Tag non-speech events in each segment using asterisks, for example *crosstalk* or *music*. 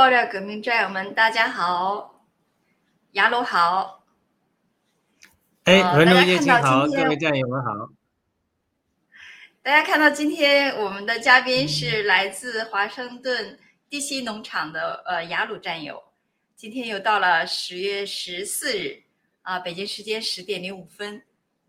爆料革命战友们，大家好，雅鲁好。哎，呃文中大家看到叶青好，各位战友们好。大家看到今天我们的嘉宾是来自华盛顿地西农场的呃雅鲁战友，今天又到了十月十四日啊、北京时间十点零五分。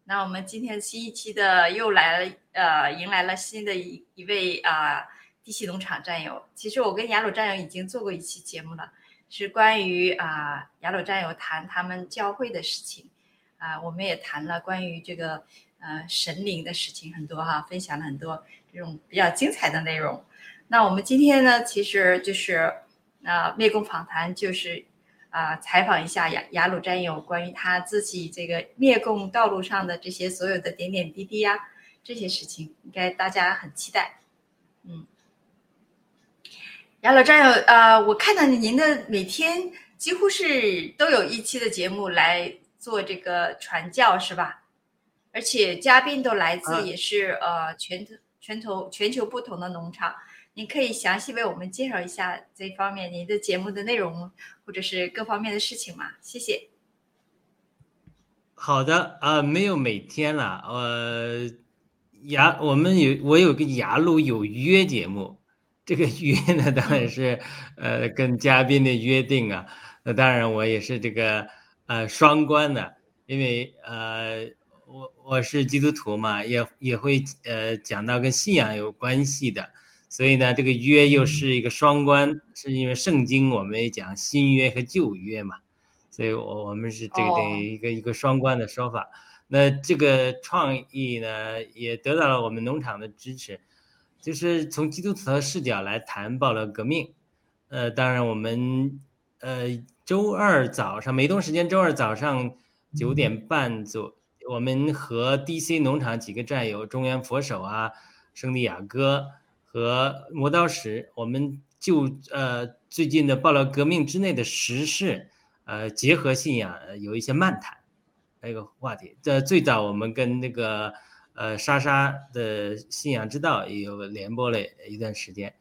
那我们今天新一期的又来了，呃，迎来了新的一一位啊、地西农场战友。其实我跟雅鲁战友已经做过一期节目了，是关于啊、雅鲁战友谈他们教会的事情啊、我们也谈了关于这个呃神灵的事情很多哈，分享了很多这种比较精彩的内容。那我们今天呢，其实就是啊、灭共访谈，就是啊、采访一下雅雅鲁战友关于他自己这个灭共道路上的这些所有的点点滴滴呀、这些事情，应该大家很期待。嗯，雅鲁战友，呃，我看到您的每天几乎是都有一期的节目来做这个传教，是吧？而且嘉宾都来自啊也是、呃全全球全球不同的农场。您可以详细为我们介绍一下这方面您的节目的内容，或者是各方面的事情吗？谢谢。好的，呃，没有每天了，呃，牙，我们有我有个牙路有约节目，这个 *laughs* 约呢当然是呃跟嘉宾的约定啊。那当然我也是这个呃双关的，因为呃我我是基督徒嘛，也也会呃讲到跟信仰有关系的，所以呢这个约又是一个双关，是因为圣经我们也讲新约和旧约嘛，所以我我们是这个哦的一个一个双关的说法。那这个创意呢，也得到了我们农场的支持，就是从基督徒的视角来谈暴乱革命。呃，当然我们呃周二早上美东时间周二早上九点半左，我们和 DC 农场几个战友中原佛手啊、圣地亚哥和磨刀石，我们就呃最近的暴乱革命之内的时事，呃结合信仰有一些漫谈。那个话题。这最早我们跟那个呃莎莎的信仰之道也有联播了一段时间，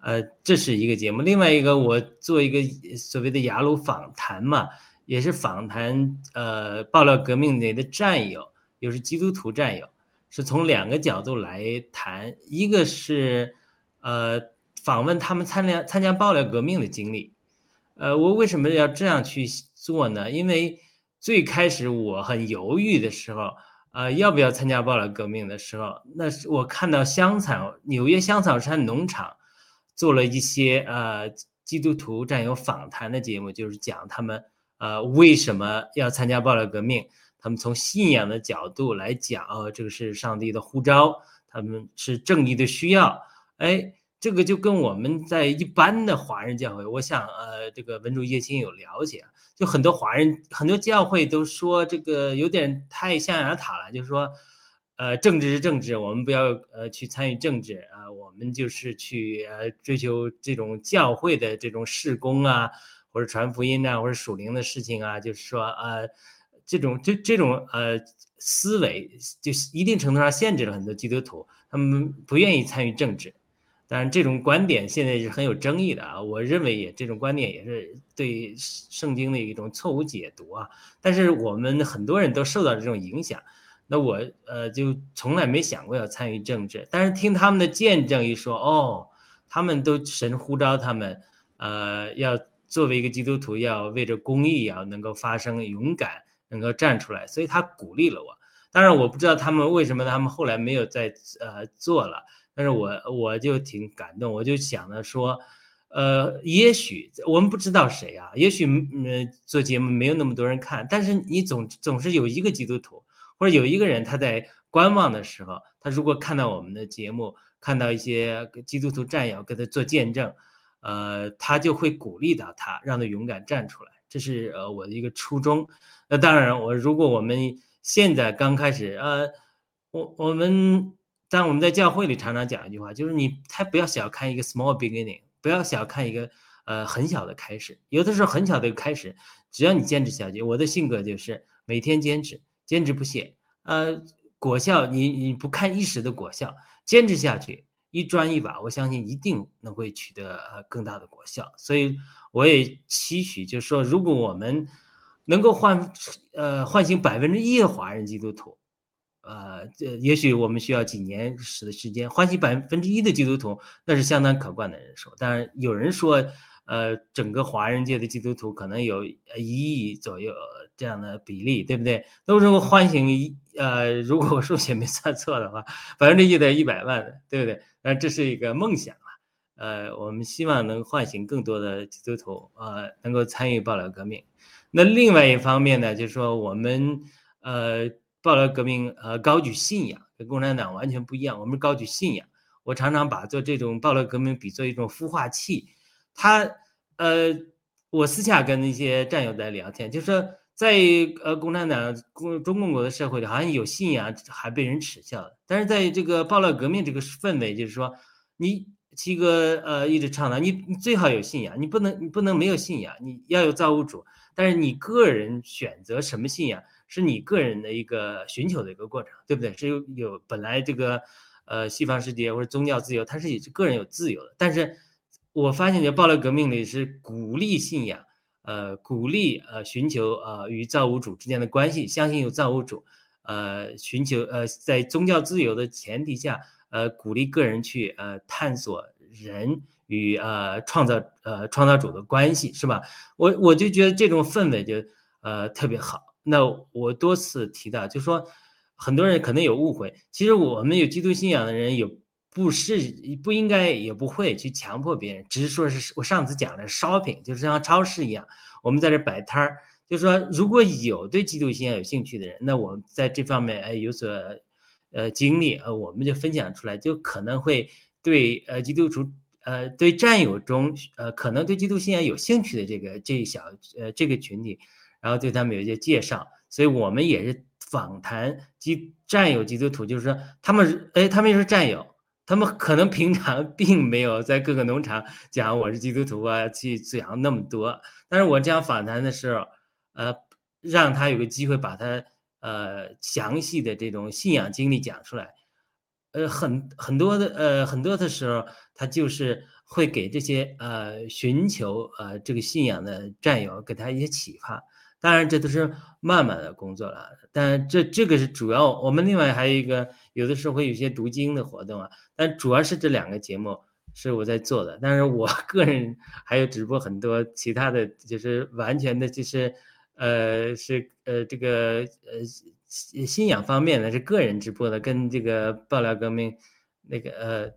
呃，这是一个节目。另外一个我做一个所谓的雅鲁访谈嘛，也是访谈呃爆料革命里的战友，又是基督徒战友，是从两个角度来谈，一个是呃访问他们参加参加爆料革命的经历。呃，我为什么要这样去做呢？因为最开始我很犹豫的时候，呃，要不要参加爆料革命的时候，那是我看到香草纽约香草山农场做了一些呃基督徒战友访谈的节目，就是讲他们呃为什么要参加爆料革命，他们从信仰的角度来讲，哦，这个是上帝的呼召，他们是正义的需要，哎。这个就跟我们在一般的华人教会，我想，呃，这个文主叶青有了解，就很多华人很多教会都说这个有点太象牙塔了，就是说，呃，政治是政治，我们不要呃去参与政治啊、呃，我们就是去呃追求这种教会的这种事工啊，或者传福音啊，或者属灵的事情啊，就是说呃，这种这这种呃思维，就一定程度上限制了很多基督徒，他们不愿意参与政治。当然，这种观点现在是很有争议的啊。我认为也这种观点也是对圣经的一种错误解读啊。但是我们很多人都受到这种影响，那我呃就从来没想过要参与政治。但是听他们的见证一说，哦，他们都神呼召他们，呃，要作为一个基督徒，要为着公益要能够发声，勇敢能够站出来，所以他鼓励了我。当然，我不知道他们为什么他们后来没有再呃做了。但是我我就挺感动，我就想着说，呃，也许我们不知道谁啊，也许嗯做节目没有那么多人看，但是你总总是有一个基督徒或者有一个人他在观望的时候，他如果看到我们的节目，看到一些基督徒战友跟他做见证，呃，他就会鼓励到他，让他勇敢站出来，这是呃我的一个初衷。那当然，我如果我们现在刚开始，呃，我我们。但我们在教会里常常讲一句话，就是你他不要小看一个 small beginning，不要小看一个呃很小的开始。有的时候很小的一个开始，只要你坚持下去，我的性格就是每天坚持，坚持不懈。呃，果效你你不看一时的果效，坚持下去，一砖一瓦，我相信一定能会取得呃更大的果效。所以我也期许，就是说，如果我们能够唤呃唤醒百分之一的华人基督徒。呃，这也许我们需要几年时的时间，唤醒百分之一的基督徒，那是相当可观的人数。当然，有人说，呃，整个华人界的基督徒可能有一亿左右这样的比例，对不对？都如果唤醒一呃，如果我数学没算错的话，百分之一得一百万，对不对？那这是一个梦想啊。呃，我们希望能唤醒更多的基督徒，呃，能够参与爆料革命。那另外一方面呢，就是说我们呃。暴乱革命，呃，高举信仰，跟共产党完全不一样。我们高举信仰。我常常把做这种暴乱革命比作一种孵化器。他，呃，我私下跟那些战友在聊天，就说在呃共产党、共中共国的社会里，好像有信仰还被人耻笑。但是在这个暴乱革命这个氛围，就是说，你七哥呃一直倡导，你你最好有信仰，你不能你不能没有信仰，你要有造物主。但是你个人选择什么信仰？是你个人的一个寻求的一个过程，对不对？是有有本来这个，呃，西方世界或者宗教自由，它是也是个人有自由的。但是我发现，在暴力革命里是鼓励信仰，呃，鼓励呃寻求呃与造物主之间的关系，相信有造物主，呃寻求呃在宗教自由的前提下，呃鼓励个人去呃探索人与呃创造呃创造主的关系，是吧？我我就觉得这种氛围就呃特别好。那我多次提到，就说很多人可能有误会，其实我们有基督信仰的人有。不是不应该也不会去强迫别人，只是说是我上次讲的 shopping，就是像超市一样，我们在这摆摊儿，就说如果有对基督信仰有兴趣的人，那我们在这方面哎有所呃经历，呃我们就分享出来，就可能会对呃基督徒呃对战友中呃可能对基督信仰有兴趣的这个这一小呃这个群体，然后对他们有一些介绍，所以我们也是访谈基战友基督徒，就是说他们哎他们也是战友。他们可能平常 *laughs* 并没有在各个农场讲我是基督徒啊，去讲那么多。但是我这样访谈的时候，呃，让他有个机会把他呃详细的这种信仰经历讲出来，呃，很很多的呃很多的时候，他就是会给这些呃寻求呃这个信仰的战友给他一些启发。当然，这都是慢慢的工作了。但这这个是主要，我们另外还有一个，有的时候会有些读经的活动啊。但主要是这两个节目是我在做的。但是我 *laughs* 个人还有直播很多其他的就是完全的，就是呃是呃这个呃信仰方面的，是个人直播的，跟这个爆料革命那个呃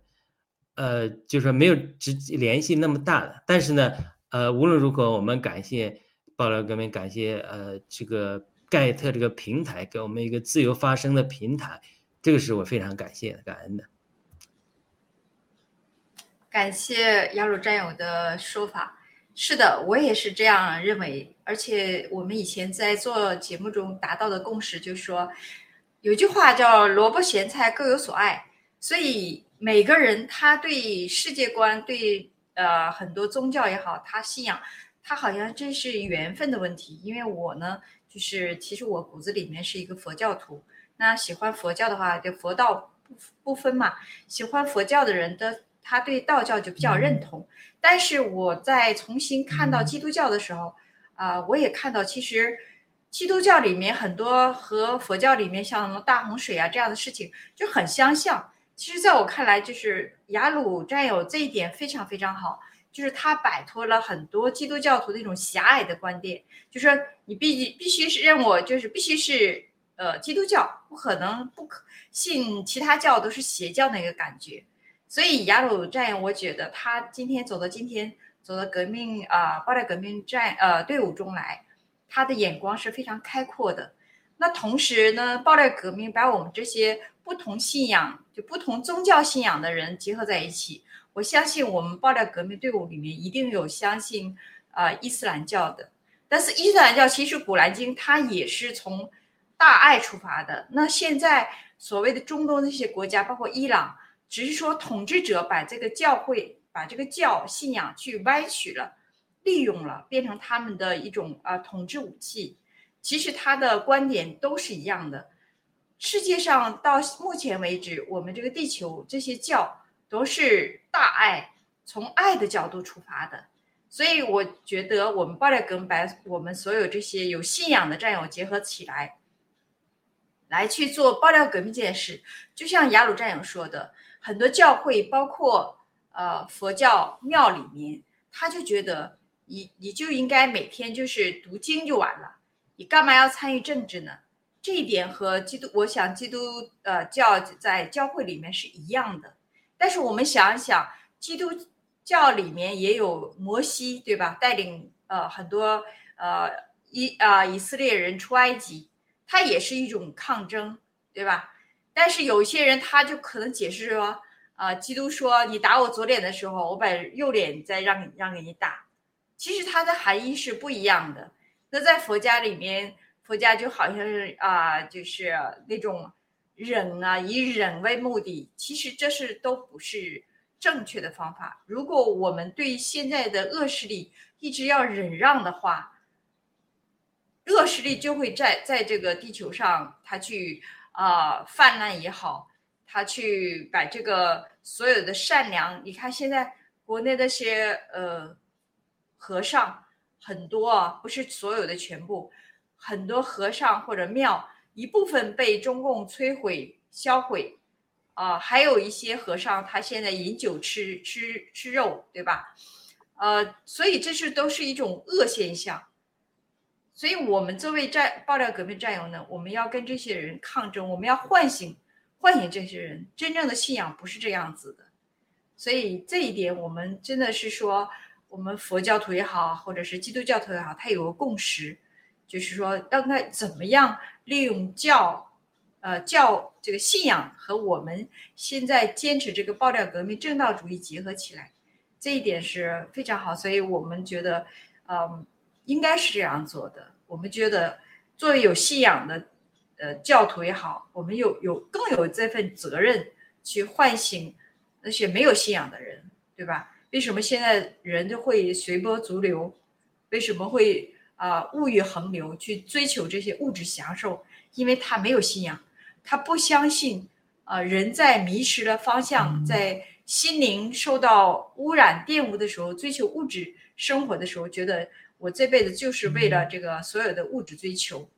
呃就是说没有直接联系那么大的。但是呢，呃无论如何，我们感谢。爆料革命，感谢呃这个盖特这个平台给我们一个自由发声的平台，这个是我非常感谢感恩的。感谢雅鲁战友的说法，是的，我也是这样认为。而且我们以前在做节目中达到的共识，就是说有句话叫“萝卜咸菜各有所爱”，所以每个人他对世界观、对呃很多宗教也好，他信仰。他好像这是缘分的问题，因为我呢，就是其实我骨子里面是一个佛教徒。那喜欢佛教的话，就佛道不不分嘛。喜欢佛教的人的，他对道教就比较认同。但是我在重新看到基督教的时候，啊，我也看到其实基督教里面很多和佛教里面像大洪水啊这样的事情就很相像。其实在我看来，就是雅鲁战友这一点非常非常好。就是他摆脱了很多基督教徒的一种狭隘的观点，就说你必必须是认我，就是必须是呃基督教，不可能不可信其他教都是邪教那个感觉。所以雅鲁战友，我觉得他今天走到今天，走到革命啊，爆料革命战呃队伍中来，他的眼光是非常开阔的。那同时呢，爆料革命把我们这些不同信仰就不同宗教信仰的人结合在一起。我相信我们爆料革命队伍里面一定有相信啊伊斯兰教的，但是伊斯兰教其实《古兰经》它也是从大爱出发的。那现在所谓的中东那些国家，包括伊朗，只是说统治者把这个教会、把这个教信仰去歪曲了、利用了，变成他们的一种啊统治武器。其实他的观点都是一样的。世界上到目前为止，我们这个地球这些教。都是大爱，从爱的角度出发的，所以我觉得我们爆料革命把我们所有这些有信仰的战友结合起来，来去做爆料革命这件事。就像雅鲁战友说的，很多教会，包括呃佛教庙里面，他就觉得你你就应该每天就是读经就完了，你干嘛要参与政治呢？这一点和基督，我想基督呃教在教会里面是一样的。但是我们想一想，基督教里面也有摩西，对吧？带领呃很多呃以啊以色列人出埃及，他也是一种抗争，对吧？但是有些人他就可能解释说，啊，基督说你打我左脸的时候，我把右脸再让让给你打，其实它的含义是不一样的。那在佛家里面，佛家就好像是啊，就是那种。忍啊，以忍为目的，其实这是都不是正确的方法。如果我们对现在的恶势力一直要忍让的话，恶势力就会在在这个地球上，它去啊泛滥也好，它去把这个所有的善良，你看现在国内那些呃和尚很多啊，不是所有的全部，很多和尚或者庙。一部分被中共摧毁销毁，啊、还有一些和尚他现在饮酒吃吃吃肉，对吧？呃，所以这是都是一种恶现象。所以我们作为战爆料革命战友呢，我们要跟这些人抗争，我们要唤醒唤醒这些人，真正的信仰不是这样子的。所以这一点，我们真的是说，我们佛教徒也好，或者是基督教徒也好，他有个共识，就是说，让他怎么样利用教，呃，教这个信仰和我们现在坚持这个爆料革命正道主义结合起来，这一点是非常好。所以我们觉得，嗯，应该是这样做的。我们觉得，作为有信仰的，呃，教徒也好，我们有有更有这份责任去唤醒那些没有信仰的人，对吧？为什么现在人就会随波逐流？为什么会啊、物欲横流，去追求这些物质享受？因为他没有信仰，他不相信啊、人在迷失了方向，在心灵受到污染、玷污的时候，追求物质生活的时候，觉得我这辈子就是为了这个所有的物质追求，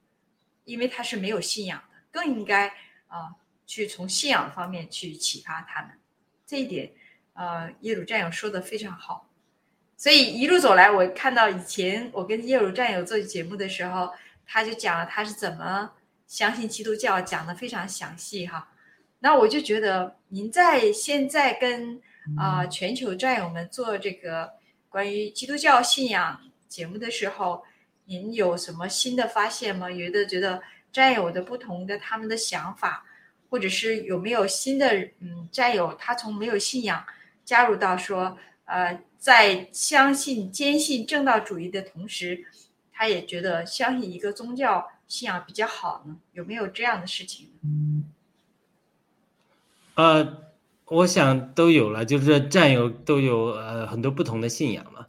因为他是没有信仰的，更应该啊、去从信仰方面去启发他们。这一点，啊，耶鲁战友说的非常好。所以一路走来，我看到以前我跟耶鲁战友做节目的时候，他就讲了他是怎么相信基督教，讲的非常详细哈。那我就觉得您在现在跟啊、全球战友们做这个关于基督教信仰节目的时候，您有什么新的发现吗？有的觉得战友的不同的他们的想法，或者是有没有新的嗯战友，他从没有信仰加入到说呃，在相信坚信正道主义的同时，他也觉得相信一个宗教信仰比较好呢？有没有这样的事情？呃，我想都有了，就是战友都有呃很多不同的信仰嘛，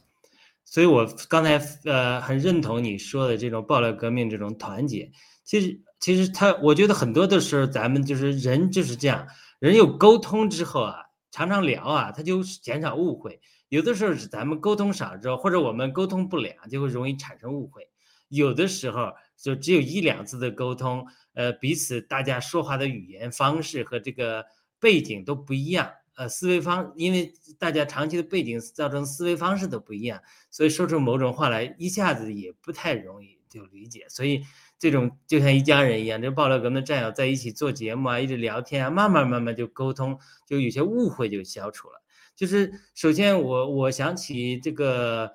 所以我刚才呃很认同你说的这种爆料革命这种团结。其实其实他，我觉得很多的时候咱们就是人就是这样，人有沟通之后啊，常常聊啊，他就减少误会。有的时候是咱们沟通少之后，或者我们沟通不良，就会容易产生误会。有的时候就只有一两次的沟通，呃，彼此大家说话的语言方式和这个背景都不一样，呃，思维方，因为大家长期的背景造成思维方式都不一样，所以说出某种话来一下子也不太容易就理解。所以这种就像一家人一样，这爆料革命战友在一起做节目啊，一直聊天啊，慢慢慢慢就沟通，就有些误会就消除了。就是首先我我想起这个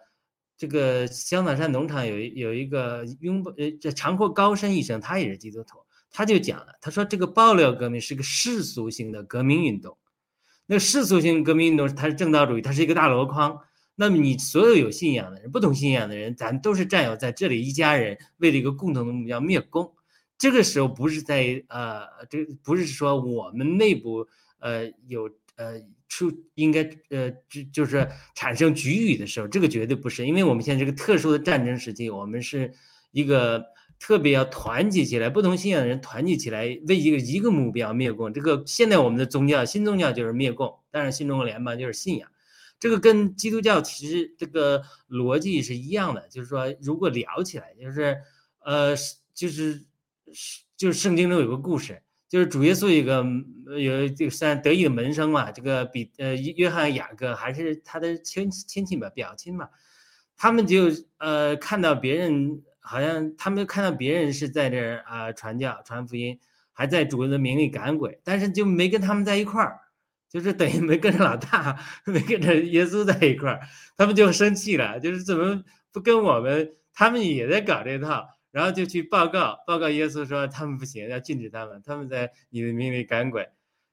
这个香草山农场有一有一个拥抱呃这长阔高深医生，他也是基督徒，他就讲了，他说这个爆料革命是个世俗性的革命运动，那世俗性革命运动它是正道主义，它是一个大箩筐。那么你所有有信仰的人，不同信仰的人，咱都是战友，在这里一家人，为了一个共同的目标灭共。这个时候不是在呃，这不是说我们内部呃有呃出应该呃就就是产生局域的时候，这个绝对不是，因为我们现在这个特殊的战争时期，我们是一个特别要团结起来，不同信仰的人团结起来，为一个一个目标灭共。这个现在我们的宗教新宗教就是灭共，当然新中国联邦就是信仰。这个跟基督教其实这个逻辑是一样的，就是说，如果聊起来，就是，呃，就是是就是圣经中有个故事，就是主耶稣一个有这个算得意的门生嘛，这个比呃约翰雅各还是他的亲亲戚吧，表亲嘛，他们就呃看到别人好像他们看到别人是在这儿啊、传教传福音，还在主的名里赶鬼，但是就没跟他们在一块儿。就是等于没跟着老大，没跟着耶稣在一块儿，他们就生气了，就是怎么不跟我们？他们也在搞这套，然后就去报告，报告耶稣说他们不行，要禁止他们，他们在你的名里赶鬼。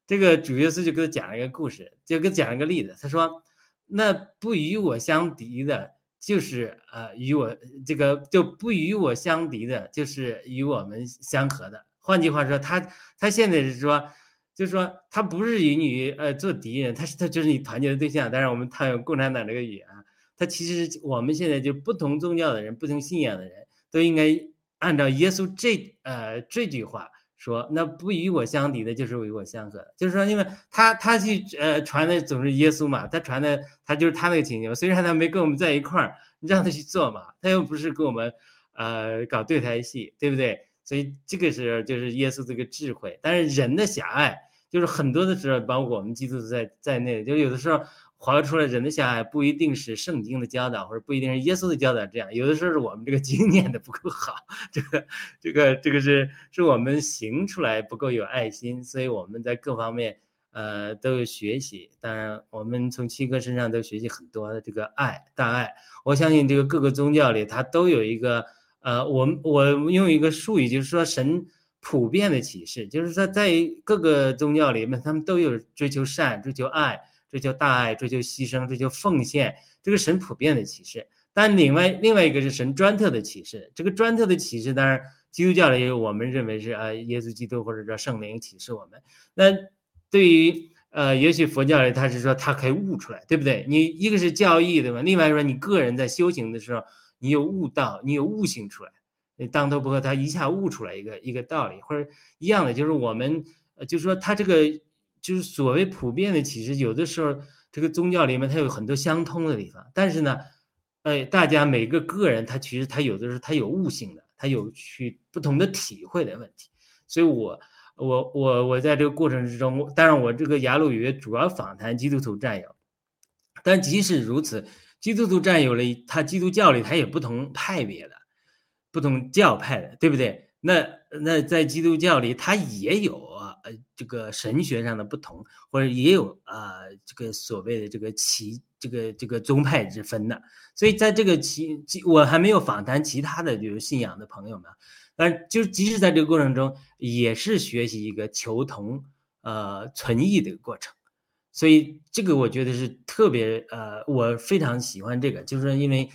这个主耶稣就给他讲了一个故事，就给他讲了个例子，他说：“那不与我相敌的，就是呃与我这个就不与我相敌的，就是与我们相合的。换句话说，他他现在是说。”就是说，他不是与你呃做敌人，他是他就是你团结的对象。当然，我们套用共产党这个语言，他其实我们现在就不同宗教的人、不同信仰的人都应该按照耶稣这呃这句话说，那不与我相敌的，就是与我相合。就是说，因为他他去呃传的总是耶稣嘛，他传的他就是他那个情景，虽然他没跟我们在一块儿，你让他去做嘛，他又不是跟我们呃搞对台戏，对不对？所以这个是就是耶稣这个智慧，但是人的狭隘，就是很多的时候，包括我们基督徒在在内，就有的时候划出来人的狭隘，不一定是圣经的教导，或者不一定是耶稣的教导，这样有的时候是我们这个经验的不够好，这个这个这个是是我们行出来不够有爱心，所以我们在各方面呃都有学习。当然，我们从七哥身上都学习很多的这个爱大爱。我相信这个各个宗教里，它都有一个。呃，我们我用一个术语，就是说神普遍的启示，就是说在各个宗教里面，他们都有追求善、追求爱、追求大爱、追求牺牲、追求奉献，这个神普遍的启示。但另外另外一个是神专特的启示，这个专特的启示，当然基督教里我们认为是啊，耶稣基督或者说圣灵启示我们。那对于呃，也许佛教里他是说他可以悟出来，对不对？你一个是教义，对吧？另外说你个人在修行的时候。你有悟道，你有悟性出来，你当头不喝，他一下悟出来一个一个道理，或者一样的，就是我们，呃，就是说他这个就是所谓普遍的启示，有的时候这个宗教里面它有很多相通的地方，但是呢，呃，大家每个个人他其实他有的时候他有悟性的，他有去不同的体会的问题，所以我我我我在这个过程之中，当然我这个雅鲁语主要访谈基督徒战友，但即使如此。基督徒占有了他基督教里，他有不同派别的，不同教派的，对不对？那那在基督教里，他也有呃这个神学上的不同，或者也有啊这个所谓的这个其这个这个宗派之分的。所以在这个其我还没有访谈其他的就是信仰的朋友们，但就即使在这个过程中，也是学习一个求同呃存异的过程。所以这个我觉得是特别呃，我非常喜欢这个，就是因为，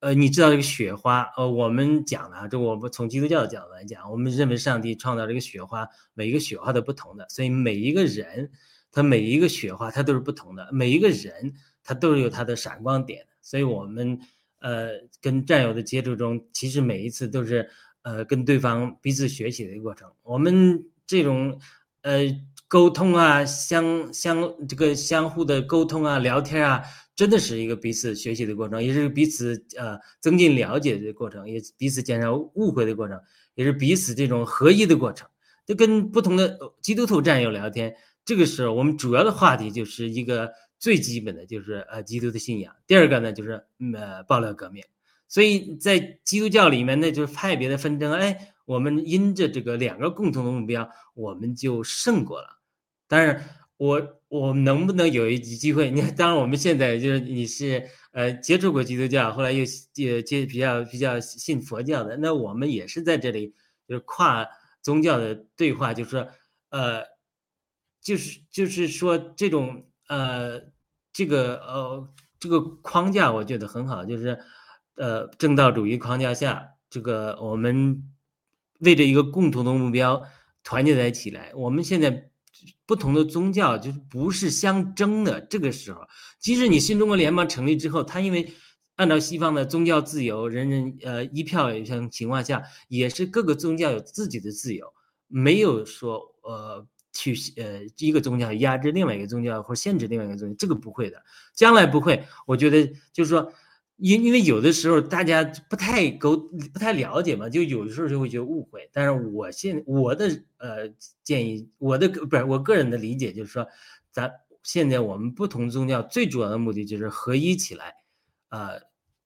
呃，你知道这个雪花，呃，我们讲的，这我们从基督教的角度来讲，我们认为上帝创造这个雪花，每一个雪花都不同的，所以每一个人，他每一个雪花他都是不同的，每一个人他都是有他的闪光点，所以我们呃跟战友的接触中，其实每一次都是呃跟对方彼此学习的一个过程，我们这种呃。沟通啊，相相这个相互的沟通啊，聊天啊，真的是一个彼此学习的过程，也是彼此呃增进了解的过程，也彼此减少误会的过程，也是彼此这种合一的过程。就跟不同的基督徒战友聊天，这个时候我们主要的话题就是一个最基本的就是呃基督的信仰，第二个呢就是呃爆料革命。所以在基督教里面，那就是派别的纷争，哎，我们因着这个两个共同的目标，我们就胜过了。当然，我我能不能有一机会？你看当然，我们现在就是你是呃接触过基督教，后来又接接比较比较信佛教的，那我们也是在这里就是跨宗教的对话，就是说呃，就是就是说这种呃这个呃这个框架，我觉得很好，就是呃正道主义框架下，这个我们为着一个共同的目标团结在一起来，我们现在。不同的宗教就是不是相争的。这个时候，即使你新中国联邦成立之后，它因为按照西方的宗教自由，人人呃一票一样情况下，也是各个宗教有自己的自由，没有说呃去呃一个宗教压制另外一个宗教或限制另外一个宗教，这个不会的，将来不会。我觉得就是说。因因为有的时候大家不太沟不太了解嘛，就有的时候就会觉得误会。但是我现我的呃建议，我的不是我个人的理解就是说，咱现在我们不同宗教最主要的目的就是合一起来，啊，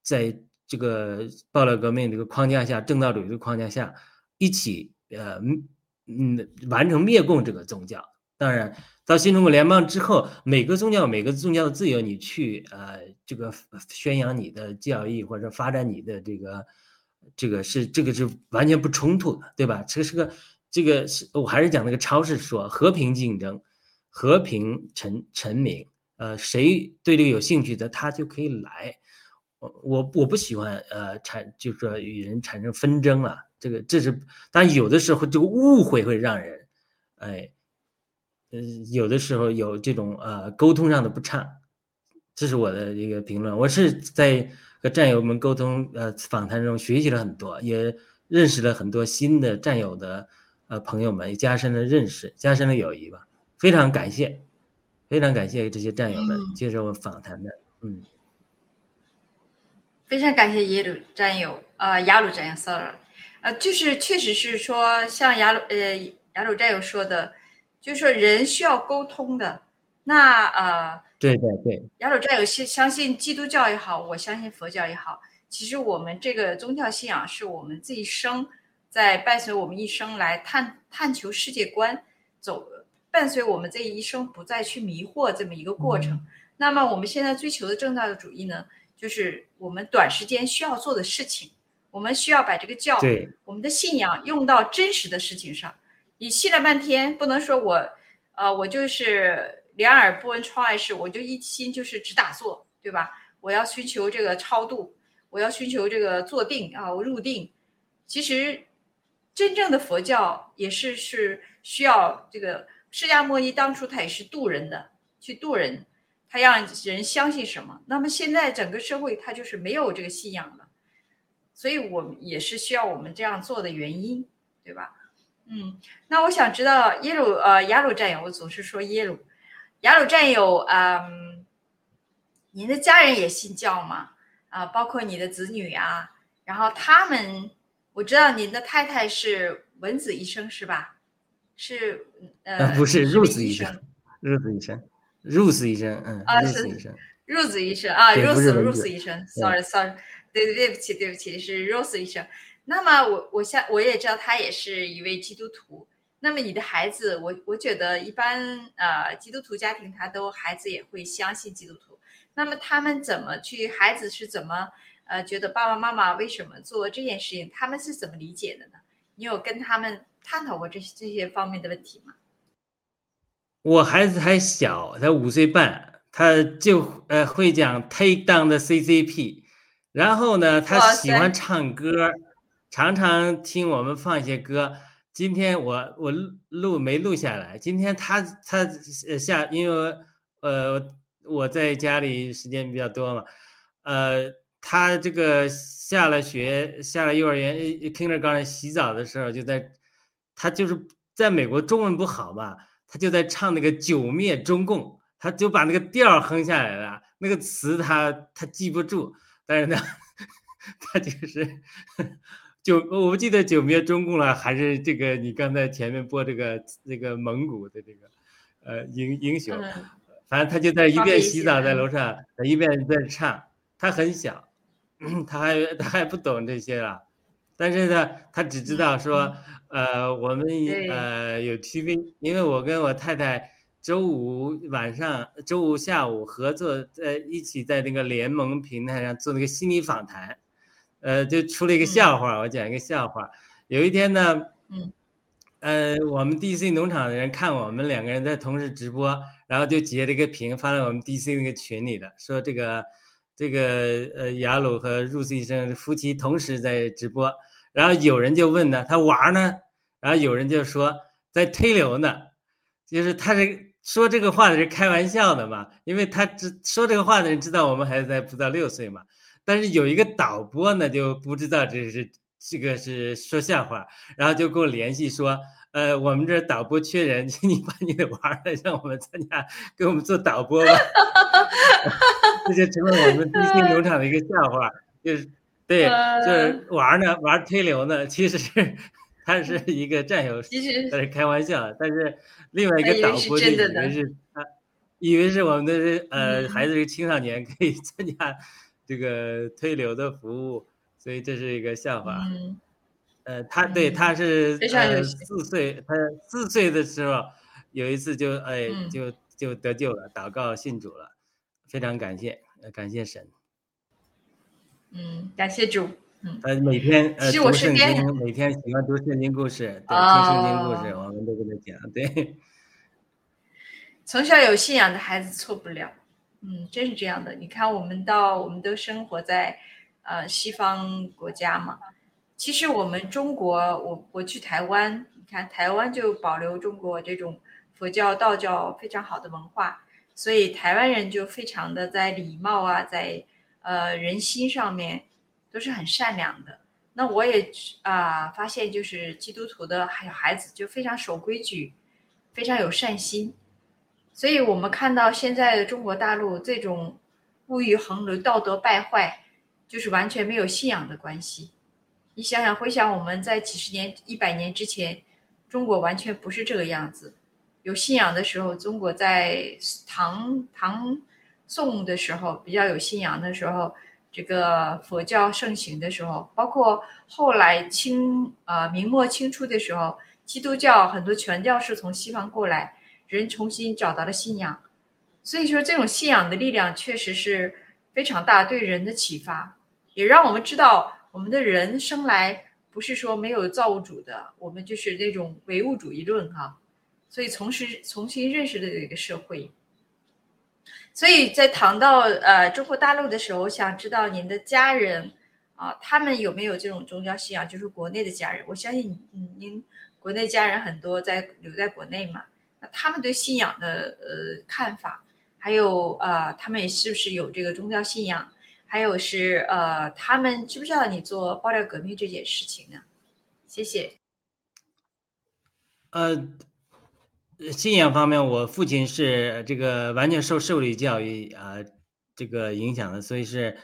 在这个暴乱革命这个框架下，正道主义的框架下，一起呃嗯完成灭共这个宗教。当然。到新中国联邦之后，每个宗教每个宗教的自由，你去呃这个宣扬你的教义或者发展你的这个这个是这个是完全不冲突的，对吧？这是个这个是我还是讲那个超市说和平竞争，和平臣臣民，呃，谁对这个有兴趣的他就可以来。我我不喜欢呃产就是说与人产生纷争啊，这个这是但有的时候这个误会会让人哎。嗯，有的时候有这种呃沟通上的不畅，这是我的一个评论。我是在和战友们沟通呃访谈中学习了很多，也认识了很多新的战友的呃朋友们，也加深了认识，加深了友谊吧。非常感谢，非常感谢这些战友们接受我访谈的，嗯。非常感谢耶鲁战友啊，雅鲁战友，sorry。呃，就是确实是说，像雅鲁呃雅鲁战友说的，就是说人需要沟通的。那呃，对对对，雅鲁战友相相信基督教也好，我相信佛教也好，其实我们这个宗教信仰是我们这一生在伴随我们一生来探探求世界观，走伴随我们这一生不再去迷惑这么一个过程。那么我们现在追求的正道的主义呢，就是我们短时间需要做的事情。我们需要把这个教，我们的信仰用到真实的事情上。你信了半天，不能说我，呃，我就是两耳不闻窗外事，我就一心就是只打坐，对吧？我要寻求这个超度，我要寻求这个坐定啊，我入定。其实，真正的佛教也是是需要这个释迦牟尼当初他也是渡人的，去渡人，他让人相信什么？那么现在整个社会他就是没有这个信仰了。所以，我们也是需要我们这样做的原因，对吧？嗯，那我想知道耶鲁呃雅鲁战友，我总是说耶鲁雅鲁战友，嗯，您的家人也信教吗？啊，包括你的子女啊，然后他们，我知道您的太太是文子医生是吧？是呃不是入子医生，入子医生，入子医生，嗯，啊是入子医生啊，入子入子医生，sorry sorry。对对对不起对不起是 Rose 医生，那么我我想我也知道他也是一位基督徒。那么你的孩子，我我觉得一般呃基督徒家庭他都孩子也会相信基督徒。那么他们怎么去孩子是怎么呃觉得爸爸妈妈为什么做这件事情？他们是怎么理解的呢？你有跟他们探讨过这些这些方面的问题吗？我孩子还小，才五岁半，他就呃会讲 Take down the CCP。然后呢，他喜欢唱歌，常常听我们放一些歌。今天我我录没录下来。今天他他下，因为呃我在家里时间比较多嘛，呃他这个下了学下了幼儿园，kindergarten 洗澡的时候就在，他就是在美国中文不好嘛，他就在唱那个九灭中共，他就把那个调哼下来了，那个词他他记不住。但是呢，*laughs* 他就是九，我不记得九灭中共了，还是这个你刚才前面播这个这个蒙古的这个呃英英雄，反正他就在一边洗澡在楼上，一边在唱。他很小，他还他还不懂这些了，但是呢，他只知道说呃我们呃有 TV，因为我跟我太太。周五晚上，周五下午合作在一起，在那个联盟平台上做那个心理访谈，呃，就出了一个笑话。我讲一个笑话。有一天呢，嗯，呃，我们 DC 农场的人看我们两个人在同时直播，然后就截了一个屏发到我们 DC 那个群里的，说这个这个呃雅鲁和 Rose 医生夫妻同时在直播，然后有人就问呢，他娃呢，然后有人就说在推流呢，就是他是。说这个话的是开玩笑的嘛？因为他知说这个话的人知道我们孩子才不到六岁嘛。但是有一个导播呢就不知道这是这个是说笑话，然后就跟我联系说，呃，我们这导播缺人，*laughs* 请你把你的娃儿让我们参加，给我们做导播吧。*laughs* 这就成了我们地心农场的一个笑话，就是对，就是玩呢玩推流呢，其实是他是一个战友，他是开玩笑，但是。另外一个导播就以为是他，以为是我们的呃孩子是青少年可以参加这个推流的服务，所以这是一个笑话。呃，他对他是呃四岁，他四岁的时候有一次就哎就就得救了，祷告信主了，非常感谢，感谢神。嗯，感谢主。嗯，他每天呃读圣经，每天喜欢读圣经故事，对，听圣经故事，我们都跟他讲，对。*laughs* 从小有信仰的孩子错不了，嗯，真是这样的。你看，我们到我们都生活在呃西方国家嘛，其实我们中国，我我去台湾，你看台湾就保留中国这种佛教、道教非常好的文化，所以台湾人就非常的在礼貌啊，在呃人心上面。都是很善良的。那我也啊发现，就是基督徒的还有孩子就非常守规矩，非常有善心。所以我们看到现在的中国大陆这种物欲横流、道德败坏，就是完全没有信仰的关系。你想想，回想我们在几十年、一百年之前，中国完全不是这个样子。有信仰的时候，中国在唐唐宋的时候比较有信仰的时候，这个佛教盛行的时候，包括后来清呃明末清初的时候，基督教很多传教士从西方过来，人重新找到了信仰。所以说，这种信仰的力量确实是非常大，对人的启发，也让我们知道。我们的人生来不是说没有造物主的，我们就是那种唯物主义论哈，所以重拾重新认识了这个社会。所以在谈到呃中国大陆的时候，我想知道您的家人啊，他们有没有这种宗教信仰？就是国内的家人，我相信嗯您国内家人很多在留在国内嘛，他们对信仰的呃看法，还有呃他们是不是有这个宗教信仰？还有是呃，他们知不知道你做爆料革命这件事情呢？谢谢。呃，信仰方面，我父亲是这个完全受受理教育啊这个影响的，所以是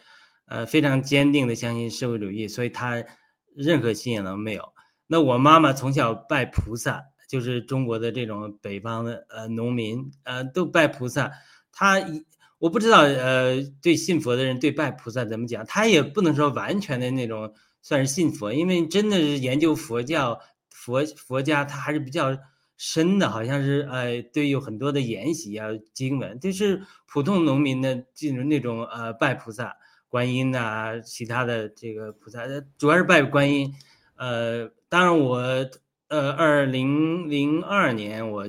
呃非常坚定的相信社会主义，所以他任何信仰都没有。那我妈妈从小拜菩萨，就是中国的这种北方的呃农民呃都拜菩萨，他一。我不知道，呃，对信佛的人对拜菩萨怎么讲？他也不能说完全的那种算是信佛，因为真的是研究佛教、佛佛家，他还是比较深的，好像是呃，对有很多的研习啊、经文。就是普通农民的进入那种呃拜菩萨、观音呐，其他的这个菩萨，主要是拜观音。呃，当然我呃，二零零二年我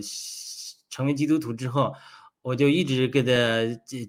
成为基督徒之后。我就一直给他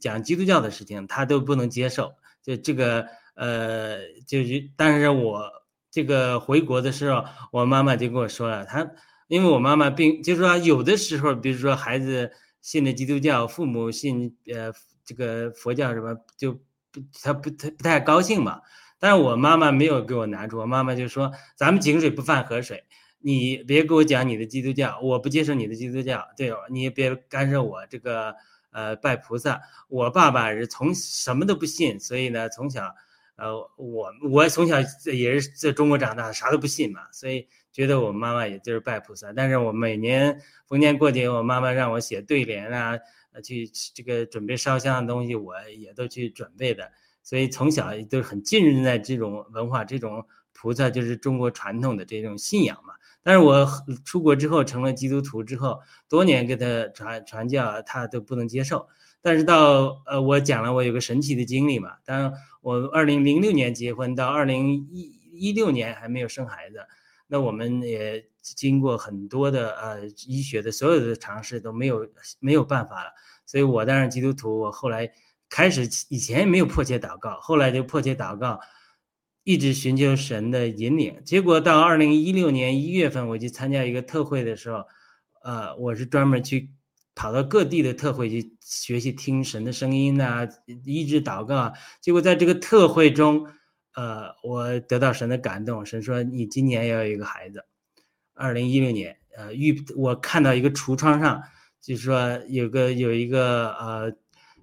讲基督教的事情，他都不能接受。就这个，呃，就是，但是我这个回国的时候，我妈妈就跟我说了，她因为我妈妈并就是说有的时候，比如说孩子信的基督教，父母信呃这个佛教什么，就不他不他不太高兴嘛。但是我妈妈没有给我难处，我妈妈就说咱们井水不犯河水。你别给我讲你的基督教，我不接受你的基督教。对，你也别干涉我这个呃拜菩萨。我爸爸是从什么都不信，所以呢，从小，呃，我我从小也是在中国长大，啥都不信嘛，所以觉得我妈妈也就是拜菩萨。但是我每年逢年过节，我妈妈让我写对联啊，去这个准备烧香的东西，我也都去准备的。所以从小都是很浸润在这种文化，这种菩萨就是中国传统的这种信仰嘛。但是我出国之后成了基督徒之后，多年给他传传教，他都不能接受。但是到呃，我讲了我有个神奇的经历嘛。当我二零零六年结婚，到二零一一六年还没有生孩子，那我们也经过很多的呃医学的所有的尝试都没有没有办法了。所以我当然基督徒，我后来开始以前也没有迫切祷告，后来就迫切祷告。一直寻求神的引领，结果到二零一六年一月份，我去参加一个特会的时候，呃，我是专门去跑到各地的特会去学习听神的声音呐，一直祷告。结果在这个特会中，呃，我得到神的感动，神说你今年要有一个孩子。二零一六年，呃，预我看到一个橱窗上，就是说有个有一个呃，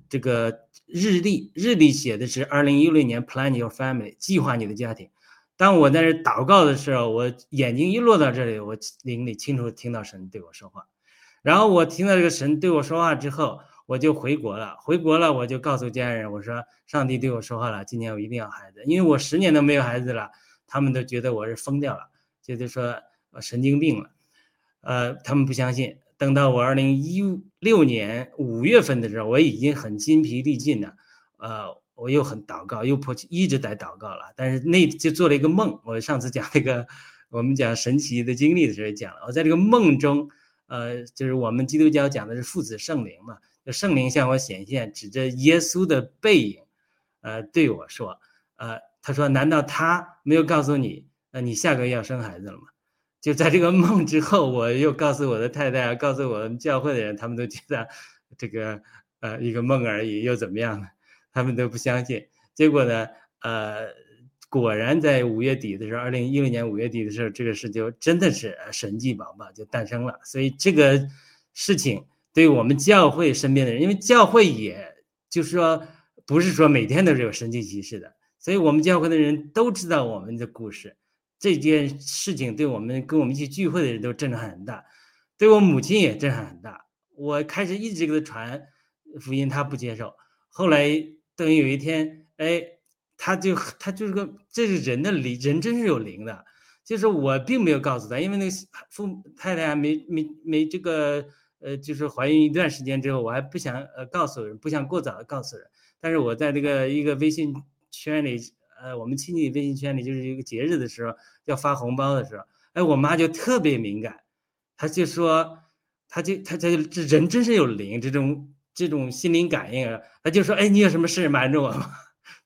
这个。日历日历写的是二零一六年 Plan your family 计划你的家庭。当我在这祷告的时候，我眼睛一落到这里，我灵里清楚听到神对我说话。然后我听到这个神对我说话之后，我就回国了。回国了，我就告诉家人，我说上帝对我说话了，今年我一定要孩子，因为我十年都没有孩子了，他们都觉得我是疯掉了，觉得说我神经病了。呃，他们不相信。等到我二零一六年五月份的时候，我已经很筋疲力尽了，呃，我又很祷告，又迫切一直在祷告了。但是那就做了一个梦，我上次讲那个 *laughs* 我们讲神奇的经历的时候讲了，我在这个梦中，呃，就是我们基督教讲的是父子圣灵嘛，就圣灵向我显现，指着耶稣的背影，呃，对我说，呃，他说，难道他没有告诉你，呃，你下个月要生孩子了吗？就在这个梦之后，我又告诉我的太太，告诉我们教会的人，他们都觉得这个呃一个梦而已，又怎么样呢？他们都不相信。结果呢，呃，果然在五月底的时候，二零一六年五月底的时候，这个事就真的是神迹宝宝就诞生了。所以这个事情对我们教会身边的人，因为教会也就是说不是说每天都是有神迹奇事的，所以我们教会的人都知道我们的故事。这件事情对我们跟我们一起聚会的人都震撼很大，对我母亲也震撼很大。我开始一直给他传福音，他不接受。后来等于有一天，哎，他就他就是个这是人的灵，人真是有灵的。就是我并没有告诉他，因为那个父太太还没没没这个呃，就是怀孕一段时间之后，我还不想呃告诉人，不想过早的告诉人。但是我在这个一个微信圈里，呃，我们亲戚微信圈里，就是一个节日的时候要发红包的时候，哎，我妈就特别敏感，她就说，她就她她这人真是有灵，这种这种心灵感应啊，她就说，哎，你有什么事瞒着我吗？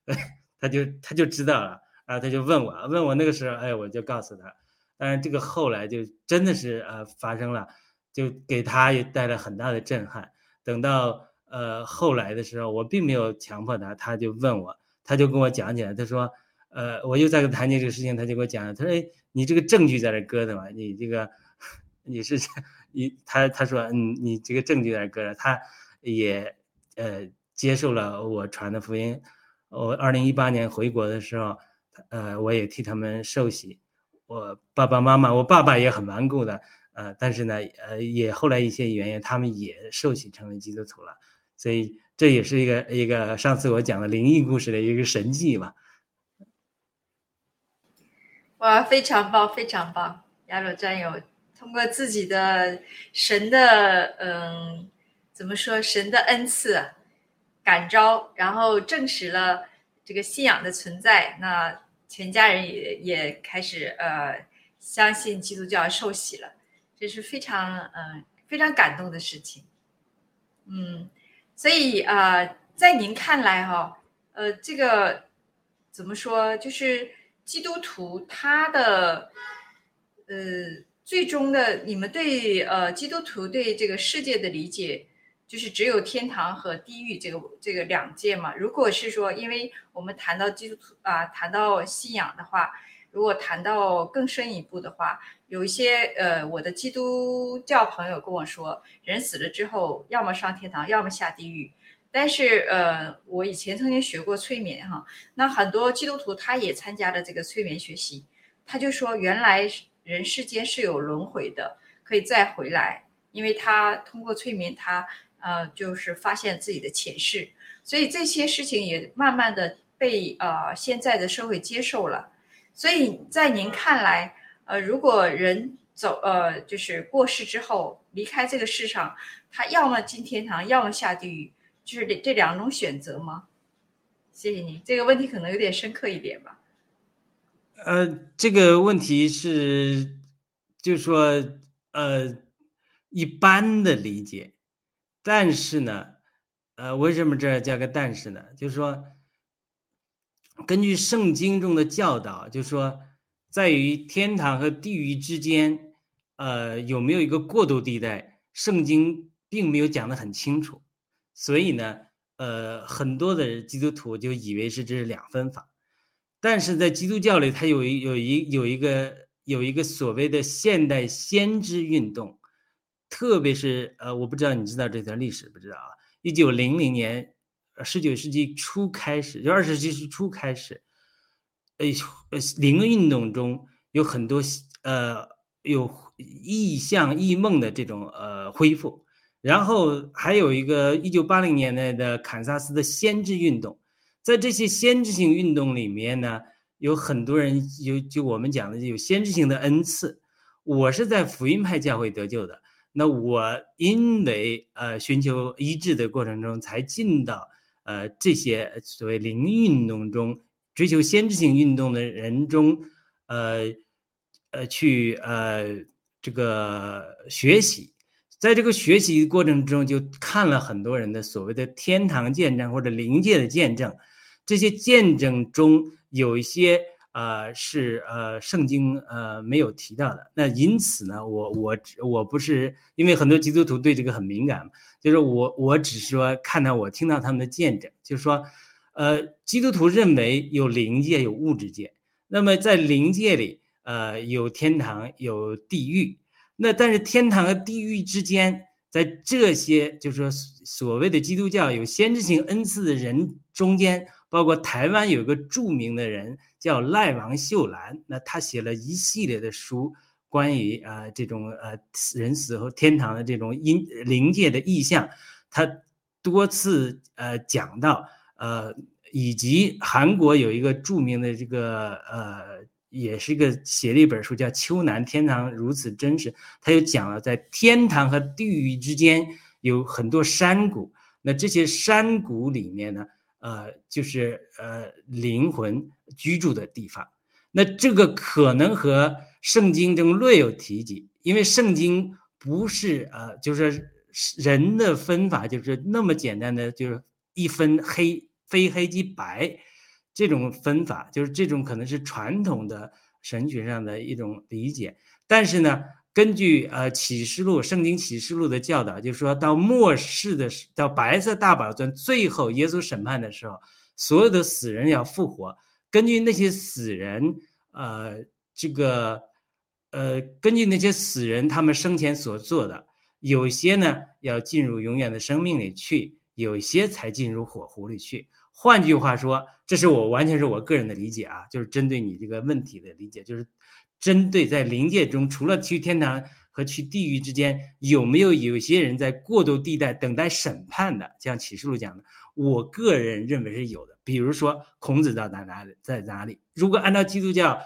*laughs* 她就她就知道了，然后她就问我，问我那个时候，哎，我就告诉她，但是这个后来就真的是呃发生了，就给她也带来很大的震撼。等到。呃，后来的时候，我并没有强迫他，他就问我，他就跟我讲起来，他说，呃，我又在跟谈起这个事情，他就给我讲，他说，哎，你这个证据在这搁着嘛，你这个，*laughs* 你是，你他他说，嗯，你这个证据在这搁着，他也，呃，接受了我传的福音，我二零一八年回国的时候，呃，我也替他们受洗，我爸爸妈妈，我爸爸也很顽固的，呃，但是呢，呃，也后来一些原因，他们也受洗成为基督徒了。所以这也是一个一个上次我讲的灵异故事的一个神迹吧。哇，非常棒，非常棒！亚鲁战友通过自己的神的嗯，怎么说神的恩赐感召，然后证实了这个信仰的存在，那全家人也也开始呃相信基督教受洗了，这是非常嗯非常感动的事情，嗯。所以啊，在您看来哈，呃，这个怎么说？就是基督徒他的呃，最终的你们对呃基督徒对这个世界的理解，就是只有天堂和地狱这个这个两界嘛？如果是说，因为我们谈到基督徒啊，谈到信仰的话，如果谈到更深一步的话，有一些呃，我的基督教朋友跟我说，人死了之后，要么上天堂，要么下地狱。但是呃，我以前曾经学过催眠哈，那很多基督徒他也参加了这个催眠学习，他就说原来人世间是有轮回的，可以再回来，因为他通过催眠，他呃就是发现自己的前世，所以这些事情也慢慢的被呃现在的社会接受了。所以在您看来。呃，如果人走呃，就是过世之后离开这个世上，他要么进天堂，要么下地狱，就是这这两种选择吗？谢谢你，这个问题可能有点深刻一点吧。呃，这个问题是，就是说，呃，一般的理解，但是呢，呃，为什么这加个但是呢？就是说，根据圣经中的教导，就说。在于天堂和地狱之间，呃，有没有一个过渡地带？圣经并没有讲得很清楚，所以呢，呃，很多的基督徒就以为是这是两分法。但是在基督教里，它有一有一有一个有一个所谓的现代先知运动，特别是呃，我不知道你知道这段历史不知道啊？一九零零年，十九世纪初开始，就二十世纪初开始。呃呃，灵运动中有很多呃有意象异梦的这种呃恢复，然后还有一个一九八零年代的堪萨斯的先知运动，在这些先知性运动里面呢，有很多人有就我们讲的有先知性的恩赐。我是在福音派教会得救的，那我因为呃寻求医治的过程中才进到呃这些所谓灵运动中。追求先知性运动的人中，呃，呃，去呃这个学习，在这个学习过程中，就看了很多人的所谓的天堂见证或者灵界的见证，这些见证中有一些呃是呃圣经呃没有提到的。那因此呢，我我我不是因为很多基督徒对这个很敏感嘛，就是我我只是说看到我听到他们的见证，就是说。呃，基督徒认为有灵界有物质界，那么在灵界里，呃，有天堂有地狱。那但是天堂和地狱之间在这些就是说所谓的基督教有先知性恩赐的人中间，包括台湾有个著名的人叫赖王秀兰，那他写了一系列的书，关于呃这种呃人死后天堂的这种阴灵界的意象，他多次呃讲到呃，以及韩国有一个著名的这个呃。也是一个写了一本书，叫《秋南天堂如此真实》，他又讲了在天堂和地狱之间有很多山谷，那这些山谷里面呢，呃，就是呃灵魂居住的地方。那这个可能和圣经中略有提及，因为圣经不是呃，就是人的分法就是那么简单的，就是一分黑非黑即白。这种分法就是这种可能是传统的神学上的一种理解，但是呢，根据呃启示录圣经启示录的教导，就是说到末世的时到白色大宝座最后耶稣审判的时候，所有的死人要复活。根据那些死人，呃，这个呃，根据那些死人他们生前所做的，有些呢要进入永远的生命里去，有些才进入火湖里去。换句话说，这是我完全是我个人的理解啊，就是针对你这个问题的理解，就是针对在灵界中，除了去天堂和去地狱之间，有没有有些人在过渡地带等待审判的？像启示录讲的，我个人认为是有的。比如说孔子到哪哪里在哪里？如果按照基督教，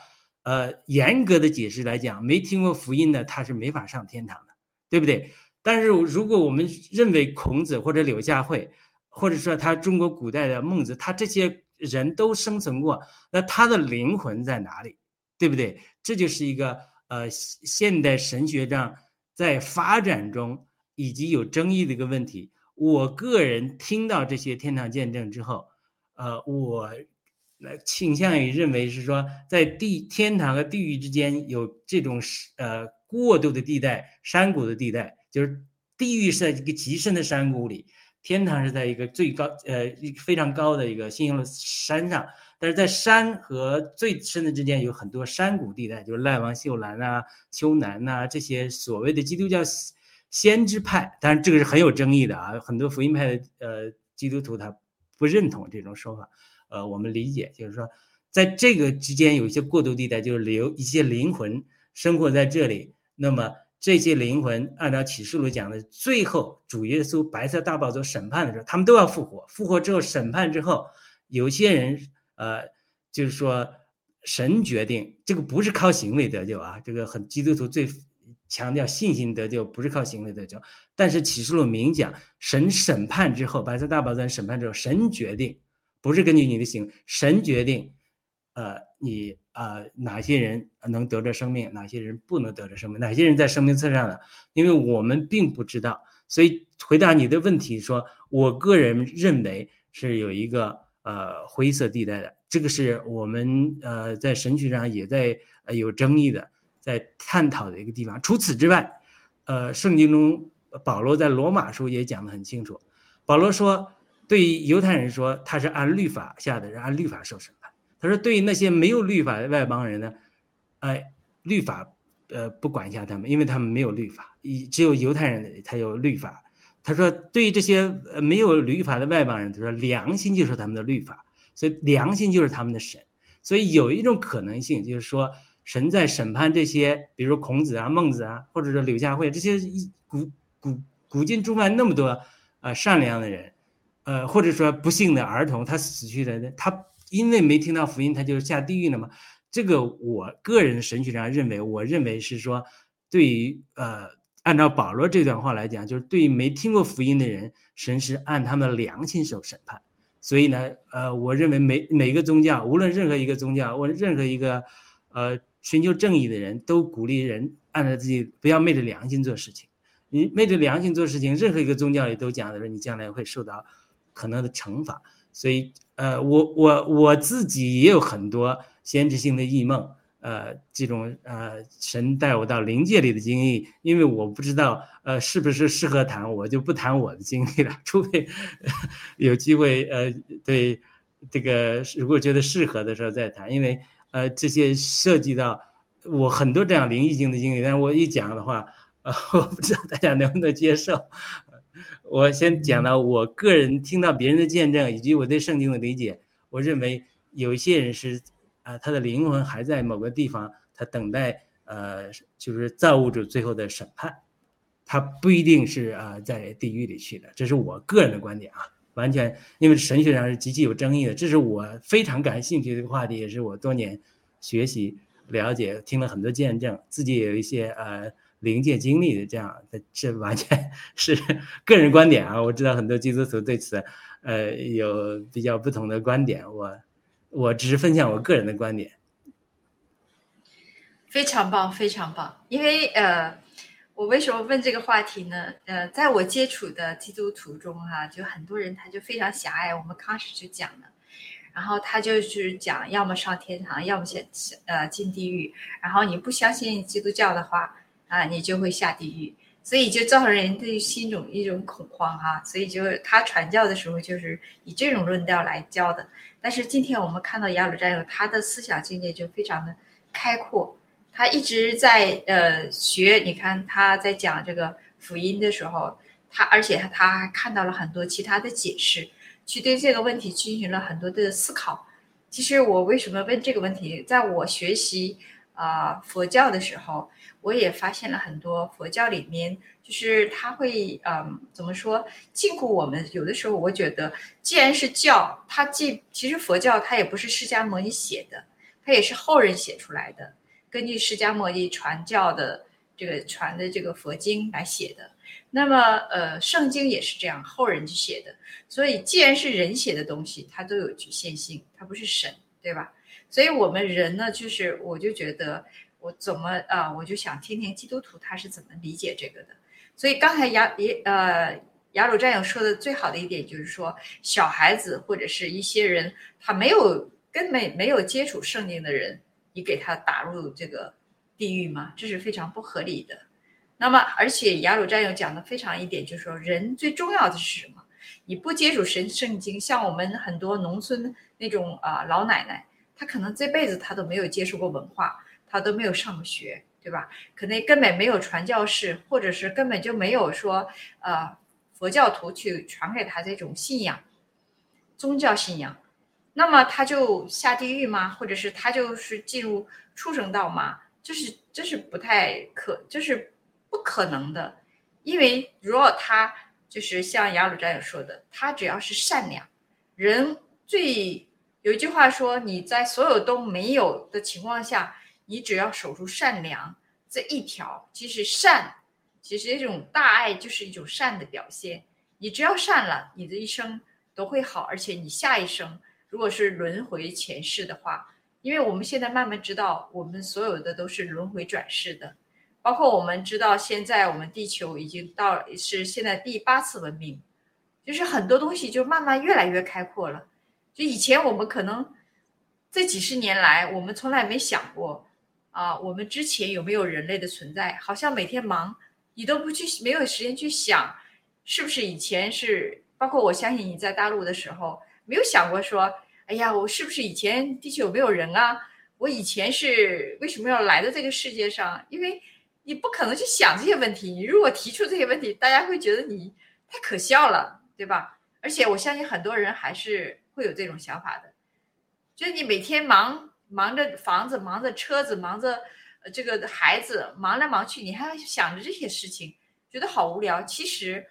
呃，严格的解释来讲，没听过福音的他是没法上天堂的，对不对？但是如果我们认为孔子或者柳下惠，或者说他中国古代的孟子，他这些人都生存过，那他的灵魂在哪里？对不对？这就是一个呃现代神学上在发展中以及有争议的一个问题。我个人听到这些天堂见证之后，呃，我来倾向于认为是说，在地天堂和地狱之间有这种呃过渡的地带，山谷的地带，就是地狱是在一个极深的山谷里。天堂是在一个最高，呃，一非常高的一个星星的山上，但是在山和最深的之间有很多山谷地带，就是赖王秀兰呐、丘南呐这些所谓的基督教先知派，当然这个是很有争议的啊，很多福音派的呃基督徒他不认同这种说法，呃，我们理解就是说，在这个之间有一些过渡地带，就是留一些灵魂生活在这里，那么。这些灵魂按照启示录讲的，最后主耶稣白色大宝座审判的时候，他们都要复活。复活之后审判之后，有些人呃，就是说神决定这个不是靠行为得救啊，这个很基督徒最强调信心得救，不是靠行为得救。但是启示录明讲，神审判之后，白色大宝座审判之后，神决定不是根据你的行，神决定，呃，你。啊，哪些人能得着生命，哪些人不能得着生命，哪些人在生命册上的？因为我们并不知道，所以回答你的问题，说我个人认为是有一个呃灰色地带的，这个是我们呃在神学上也在呃有争议的，在探讨的一个地方。除此之外，呃，圣经中保罗在罗马书也讲得很清楚，保罗说，对于犹太人说，他是按律法下的人，按律法受审。他说：“对于那些没有律法的外邦人呢，哎，律法呃不管辖他们，因为他们没有律法，以只有犹太人才有律法。”他说：“对于这些呃没有律法的外邦人，他说良心就是他们的律法，所以良心就是他们的神。所以有一种可能性，就是说神在审判这些，比如说孔子啊、孟子啊，或者说柳下惠这些古古古今中外那么多呃善良的人，呃或者说不幸的儿童，他死去的他。”因为没听到福音，他就下地狱了吗？这个我个人神学上认为，我认为是说，对于呃，按照保罗这段话来讲，就是对于没听过福音的人，神是按他们的良心受审判。所以呢，呃，我认为每每个宗教，无论任何一个宗教，或任何一个呃寻求正义的人都鼓励人按照自己不要昧着良心做事情。你昧着良心做事情，任何一个宗教里都讲的是你将来会受到可能的惩罚。所以。呃，我我我自己也有很多先知性的异梦，呃，这种呃神带我到灵界里的经历，因为我不知道呃是不是适合谈，我就不谈我的经历了，*laughs* 除非有机会呃对这个如果觉得适合的时候再谈，因为呃这些涉及到我很多这样灵异性的经历，但是我一讲的话，呃，*laughs* 我不知道大家能不能接受。我先讲到我个人听到别人的见证以及我对圣经的理解，我认为有一些人是啊，他的灵魂还在某个地方，他等待呃，就是造物主最后的审判，他不一定是啊在地狱里去的，这是我个人的观点啊，完全因为神学上是极其有争议的，这是我非常感兴趣的一个话题，也是我多年学习了解，听了很多见证，自己也有一些呃。灵界经历的这样，这完全 *laughs* 是个人观点啊！我知道很多基督徒对此，呃，有比较不同的观点。我我只是分享我个人的观点。非常棒，非常棒！因为呃，我为什么问这个话题呢？呃，在我接触的基督徒中哈，就很多人他就非常狭隘。我们开始就讲了，然后他就是讲，要么上天堂，要么先呃进地狱。然后你不相信基督教的话。啊，你就会下地狱，所以就造成人的心中一种恐慌哈，所以就他传教的时候就是以这种论调来教的。但是今天我们看到雅鲁战友，他的思想境界就非常的开阔，他一直在呃学，你看他在讲这个福音的时候，他而且他还看到了很多其他的解释，去对这个问题进行了很多的思考。其实我为什么问这个问题，在我学习啊佛教的时候。我也发现了很多佛教里面，就是他会，嗯，怎么说禁锢我们？有的时候我觉得，既然是教，它既其实佛教它也不是释迦牟尼写的，它也是后人写出来的，根据释迦牟尼传教的这个传的这个佛经来写的。那么，呃，圣经也是这样，后人去写的。所以，既然是人写的东西，它都有局限性，它不是神，对吧？所以我们人呢，就是我就觉得。我怎么啊？我就想听听基督徒他是怎么理解这个的。所以刚才雅也呃雅鲁战友说的最好的一点就是说，小孩子或者是一些人，他没有根本没有接触圣经的人，你给他打入这个地狱吗？这是非常不合理的。那么，而且雅鲁战友讲的非常一点就是说，人最重要的是什么？你不接触神圣经，像我们很多农村那种啊老奶奶，他可能这辈子他都没有接触过文化。他都没有上过学，对吧？可能根本没有传教士，或者是根本就没有说，呃，佛教徒去传给他这种信仰，宗教信仰。那么他就下地狱吗？或者是他就是进入畜生道吗？这是这是不太可，这是不可能的。因为如果他就是像雅鲁战友说的，他只要是善良，人最有一句话说，你在所有都没有的情况下。你只要守住善良这一条，其实善，其实这种大爱就是一种善的表现。你只要善了，你的一生都会好，而且你下一生如果是轮回前世的话，因为我们现在慢慢知道，我们所有的都是轮回转世的，包括我们知道现在我们地球已经到是现在第八次文明，就是很多东西就慢慢越来越开阔了。就以前我们可能这几十年来，我们从来没想过。啊，我们之前有没有人类的存在？好像每天忙，你都不去，没有时间去想，是不是以前是？包括我相信你在大陆的时候，没有想过说，哎呀，我是不是以前地球有没有人啊？我以前是为什么要来到这个世界上？因为你不可能去想这些问题。你如果提出这些问题，大家会觉得你太可笑了，对吧？而且我相信很多人还是会有这种想法的，就是你每天忙。忙着房子，忙着车子，忙着这个孩子，忙来忙去，你还要想着这些事情，觉得好无聊。其实，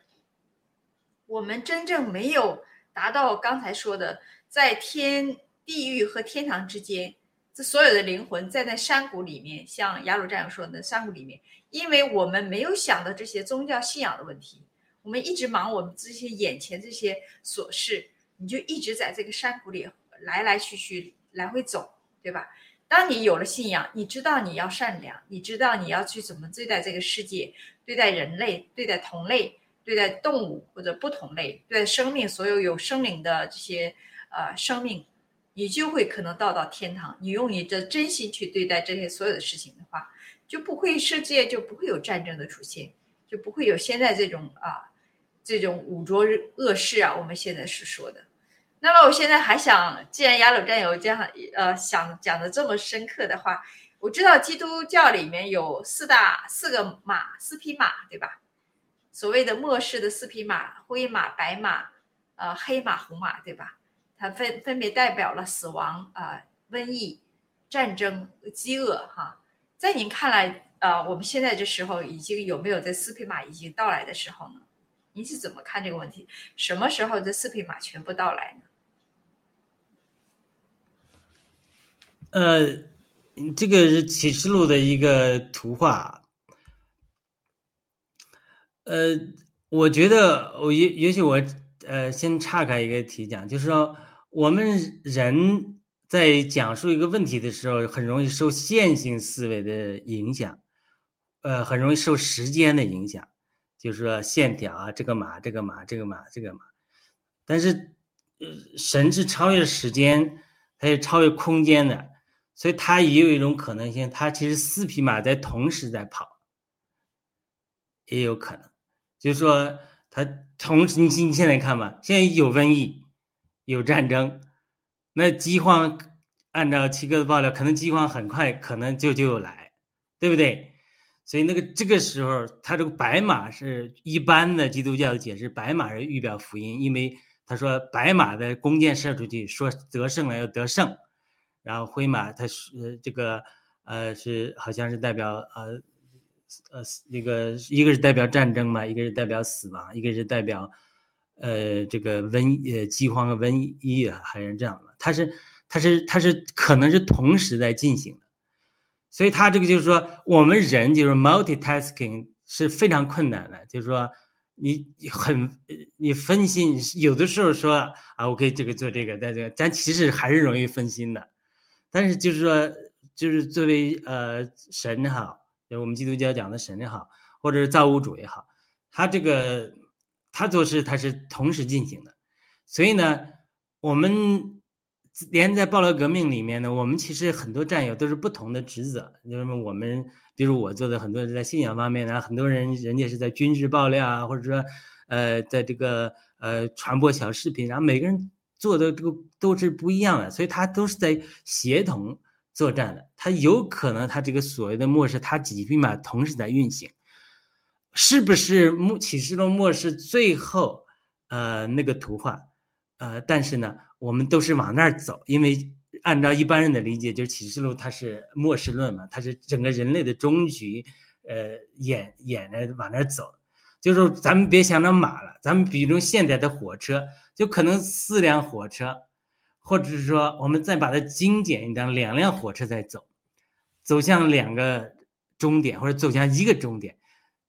我们真正没有达到刚才说的，在天地狱和天堂之间，这所有的灵魂在那山谷里面，像雅鲁战友说的山谷里面，因为我们没有想到这些宗教信仰的问题，我们一直忙我们这些眼前这些琐事，你就一直在这个山谷里来来去去，来回走。对吧？当你有了信仰，你知道你要善良，你知道你要去怎么对待这个世界，对待人类，对待同类，对待动物或者不同类，对待生命，所有有生灵的这些呃生命，你就会可能到到天堂。你用你的真心去对待这些所有的事情的话，就不会世界就不会有战争的出现，就不会有现在这种啊这种五浊恶世啊。我们现在是说的。那么我现在还想，既然雅鲁战友这样呃想讲的这么深刻的话，我知道基督教里面有四大四个马，四匹马，对吧？所谓的末世的四匹马，灰马、白马、呃黑马、红马，对吧？它分分别代表了死亡、啊瘟疫、战争、饥饿，哈。在您看来，呃，我们现在这时候已经有没有这四匹马已经到来的时候呢？您是怎么看这个问题？什么时候这四匹马全部到来呢？呃，这个是启示录的一个图画。呃，我觉得我也也许我呃先岔开一个题讲，就是说我们人在讲述一个问题的时候，很容易受线性思维的影响，呃，很容易受时间的影响，就是说线条啊，这个马，这个马，这个马，这个马。但是，呃，神是超越时间，它是超越空间的。所以它也有一种可能性，它其实四匹马在同时在跑，也有可能，就是说它同时，你你现在看吧，现在有瘟疫，有战争，那饥荒，按照七哥的爆料，可能饥荒很快可能就就来，对不对？所以那个这个时候，他这个白马是一般的基督教的解释，白马是预表福音，因为他说白马的弓箭射出去，说得胜了要得胜。然后灰马，它是这个呃是好像是代表呃呃那个一个是代表战争嘛，一个是代表死亡，一个是代表呃这个瘟呃饥荒和瘟疫啊，还是这样的。它是它是它是可能是同时在进行的，所以他这个就是说我们人就是 multitasking 是非常困难的，就是说你很你分心，有的时候说啊我可以这个做这个，但这个但其实还是容易分心的。但是就是说，就是作为呃神也好，就我们基督教讲的神也好，或者是造物主也好，他这个他做事他是同时进行的，所以呢，我们连在暴乱革命里面呢，我们其实很多战友都是不同的职责，就是我们比如我做的很多在信仰方面呢，很多人人家是在军事爆料啊，或者说呃在这个呃传播小视频，然后每个人。做的这个都是不一样的，所以他都是在协同作战的。他有可能他这个所谓的末世，他几匹马同时在运行，是不是末启示录末世最后呃那个图画？呃，但是呢，我们都是往那儿走，因为按照一般人的理解，就是启示录它是末世论嘛，它是整个人类的终局，呃，演演着往那儿走。就是咱们别想着马了，咱们比如现在的火车。就可能四辆火车，或者是说，我们再把它精简一点，两辆火车在走，走向两个终点，或者走向一个终点。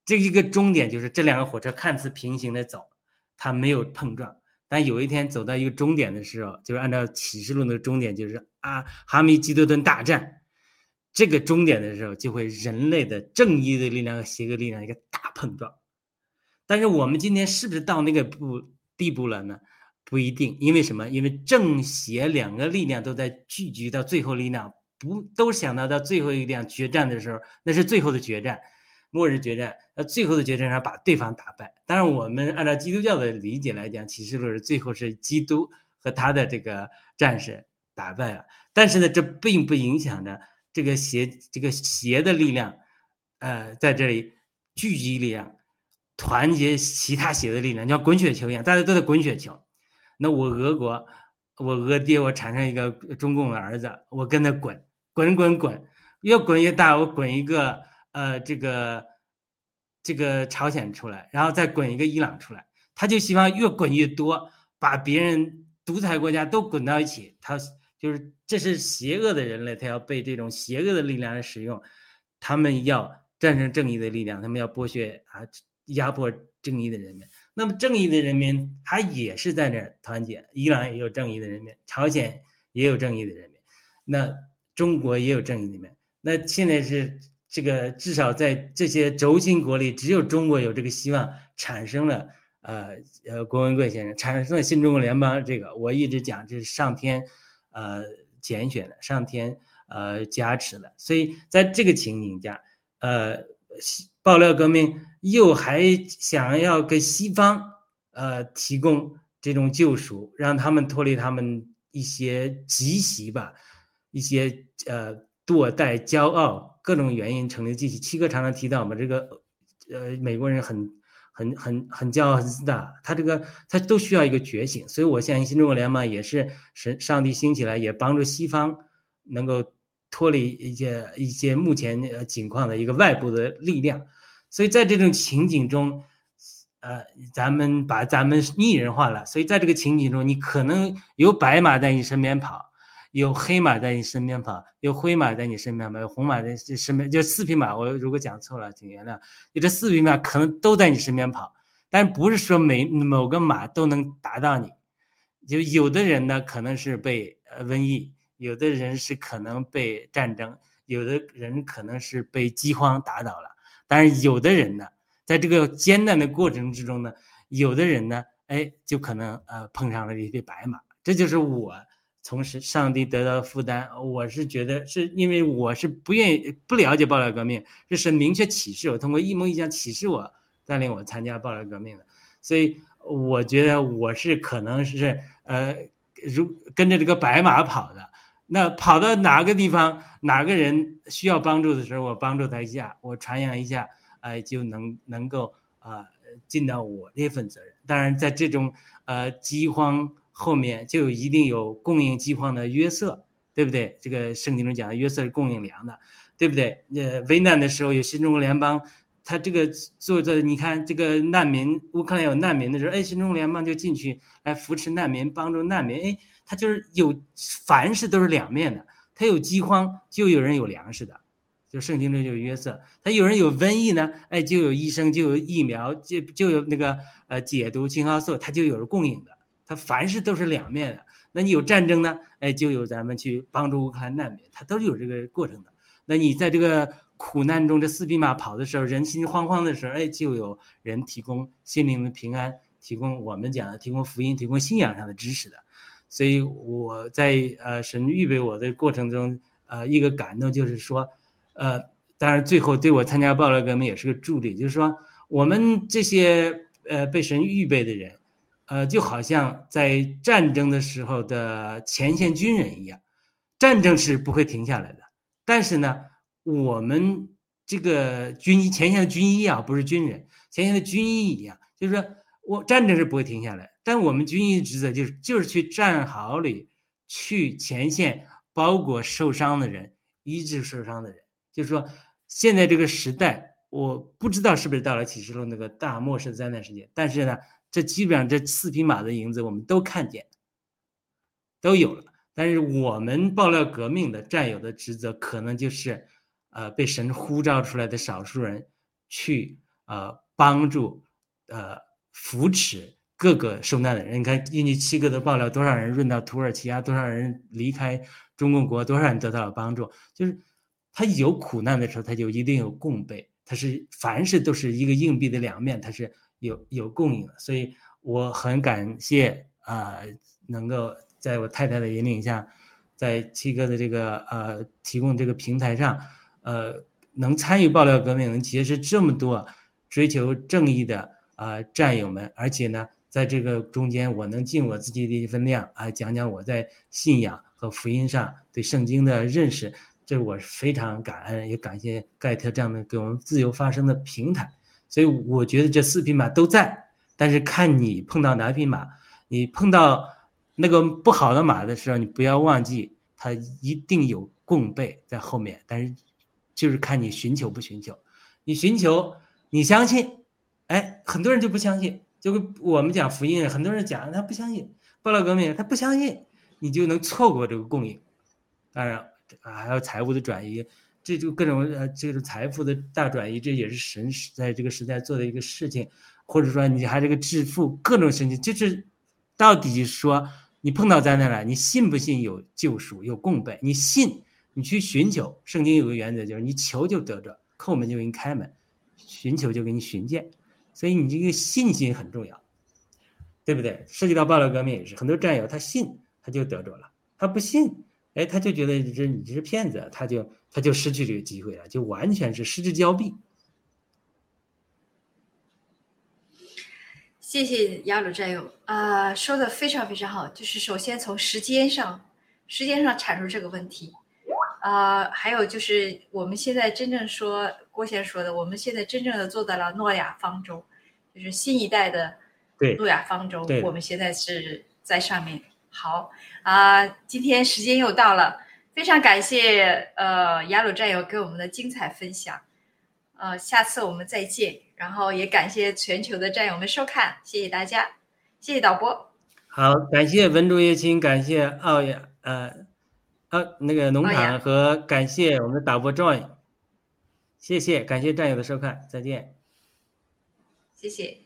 这一个终点就是这两个火车看似平行的走，它没有碰撞。但有一天走到一个终点的时候，就是按照启示录的终点，就是啊，哈密基多顿大战这个终点的时候，就会人类的正义的力量和邪恶力量一个大碰撞。但是我们今天是不是到那个步地步了呢？不一定，因为什么？因为正邪两个力量都在聚集到最后力量，不都想到到最后一辆决战的时候，那是最后的决战，末日决战。那最后的决战上把对方打败。当然，我们按照基督教的理解来讲，启示录是最后是基督和他的这个战士打败了。但是呢，这并不影响着这个邪这个邪的力量，呃，在这里聚集力量，团结其他邪的力量，像滚雪球一样，大家都在滚雪球。那我俄国，我俄爹，我产生一个中共的儿子，我跟他滚，滚滚滚，越滚越大，我滚一个呃这个这个朝鲜出来，然后再滚一个伊朗出来，他就希望越滚越多，把别人独裁国家都滚到一起，他就是这是邪恶的人类，他要被这种邪恶的力量使用，他们要战胜正义的力量，他们要剥削啊压迫正义的人民。那么正义的人民，他也是在那儿团结。伊朗也有正义的人民，朝鲜也有正义的人民，那中国也有正义的人民。那现在是这个，至少在这些轴心国里，只有中国有这个希望，产生了呃呃，郭文贵先生产生了新中国联邦。这个我一直讲，这是上天呃拣选的，上天呃加持的。所以在这个情景下，呃。爆料革命又还想要给西方呃提供这种救赎，让他们脱离他们一些积习吧，一些呃堕怠、骄傲各种原因成立机器。七哥常常提到嘛，这个呃美国人很很很很骄傲、很自大，他这个他都需要一个觉醒。所以我相信新中国联盟也是神上帝兴起来，也帮助西方能够脱离一些一些目前呃情况的一个外部的力量。所以在这种情景中。呃，咱们把咱们拟人化了，所以在这个情景中，你可能有白马在你身边跑，有黑马在你身边跑，有灰马在你身边跑，有红马在你身边，就四匹马。我如果讲错了，请原谅。你这四匹马可能都在你身边跑，但不是说每某个马都能达到你。就有的人呢，可能是被瘟疫；有的人是可能被战争；有的人可能是被饥荒打倒了。但是有的人呢？在这个艰难的过程之中呢，有的人呢，哎，就可能呃碰上了一匹白马。这就是我从上上帝得到的负担。我是觉得是因为我是不愿意不了解爆料革命，这是明确启示我，通过一模一样启示我，带领我参加爆料革命的。所以我觉得我是可能是呃，如跟着这个白马跑的。那跑到哪个地方，哪个人需要帮助的时候，我帮助他一下，我传扬一下。哎，就能能够啊尽到我这份责任。当然，在这种呃饥荒后面，就一定有供应饥荒的约瑟，对不对？这个圣经中讲的约瑟是供应粮的，对不对？呃，危难的时候有新中国联邦，他这个做的，你看这个难民，乌克兰有难民的时候，哎，新中国联邦就进去来扶持难民，帮助难民，哎，他就是有凡事都是两面的，他有饥荒，就有人有粮食的。就圣经中就有约瑟，他有人有瘟疫呢，哎，就有医生，就有疫苗，就就有那个呃解毒青蒿素，他就有人供应的。他凡事都是两面的。那你有战争呢，哎，就有咱们去帮助乌克兰难民，他都是有这个过程的。那你在这个苦难中，这四匹马跑的时候，人心惶惶的时候，哎，就有人提供心灵的平安，提供我们讲的提供福音，提供信仰上的知识的。所以我在呃神预备我的过程中，呃，一个感动就是说。呃，当然，最后对我参加暴乱革命也是个助力。就是说，我们这些呃被神预备的人，呃，就好像在战争的时候的前线军人一样，战争是不会停下来的。但是呢，我们这个军医前线的军医啊，不是军人，前线的军医一样，就是说我战争是不会停下来，但我们军医职责就是就是去战壕里，去前线包裹受伤的人，医治受伤的人。就是说，现在这个时代，我不知道是不是到了启示录那个大末世灾难时间，但是呢，这基本上这四匹马的影子我们都看见，都有了。但是我们爆料革命的战友的职责，可能就是，呃，被神呼召出来的少数人，去呃帮助，呃扶持各个受难的人。你看，印尼七个的爆料，多少人润到土耳其啊？多少人离开中共国？多少人得到了帮助？就是。他有苦难的时候，他就一定有共备。他是凡事都是一个硬币的两面，他是有有供应。所以我很感谢啊，能够在我太太的引领下，在七哥的这个呃提供这个平台上，呃，能参与爆料革命，能结识这么多追求正义的啊战友们。而且呢，在这个中间，我能尽我自己的一份量啊，讲讲我在信仰和福音上对圣经的认识。这我是非常感恩，也感谢盖特这样的给我们自由发声的平台。所以我觉得这四匹马都在，但是看你碰到哪匹马，你碰到那个不好的马的时候，你不要忘记，它一定有供备在后面。但是就是看你寻求不寻求，你寻求，你相信，哎，很多人就不相信。就跟我们讲福音，很多人讲他不相信，报道革命他不相信，你就能错过这个供应。当然。还有财务的转移，这就各种呃，这种财富的大转移，这也是神在这个时代做的一个事情，或者说你还这个致富，各种事情，就是到底说你碰到灾难了，你信不信有救赎有供备？你信，你去寻求。圣经有个原则，就是你求就得着，叩门就给你开门，寻求就给你寻见，所以你这个信心很重要，对不对？涉及到暴乱革命也是，很多战友他信他就得着了，他不信。哎，他就觉得这你这是骗子，他就他就失去这个机会了，就完全是失之交臂。谢谢雅鲁战友啊，说的非常非常好。就是首先从时间上，时间上阐述这个问题，呃，还有就是我们现在真正说郭先生说的，我们现在真正的做到了诺亚方舟，就是新一代的对诺亚方舟，我们现在是在上面。好啊、今天时间又到了，非常感谢呃雅鲁战友给我们的精彩分享，呃，下次我们再见。然后也感谢全球的战友们收看，谢谢大家，谢谢导播。好，感谢文竹叶青，感谢奥雅呃呃那个农场和感谢我们的导播 Joy，谢谢，感谢战友的收看，再见。谢谢。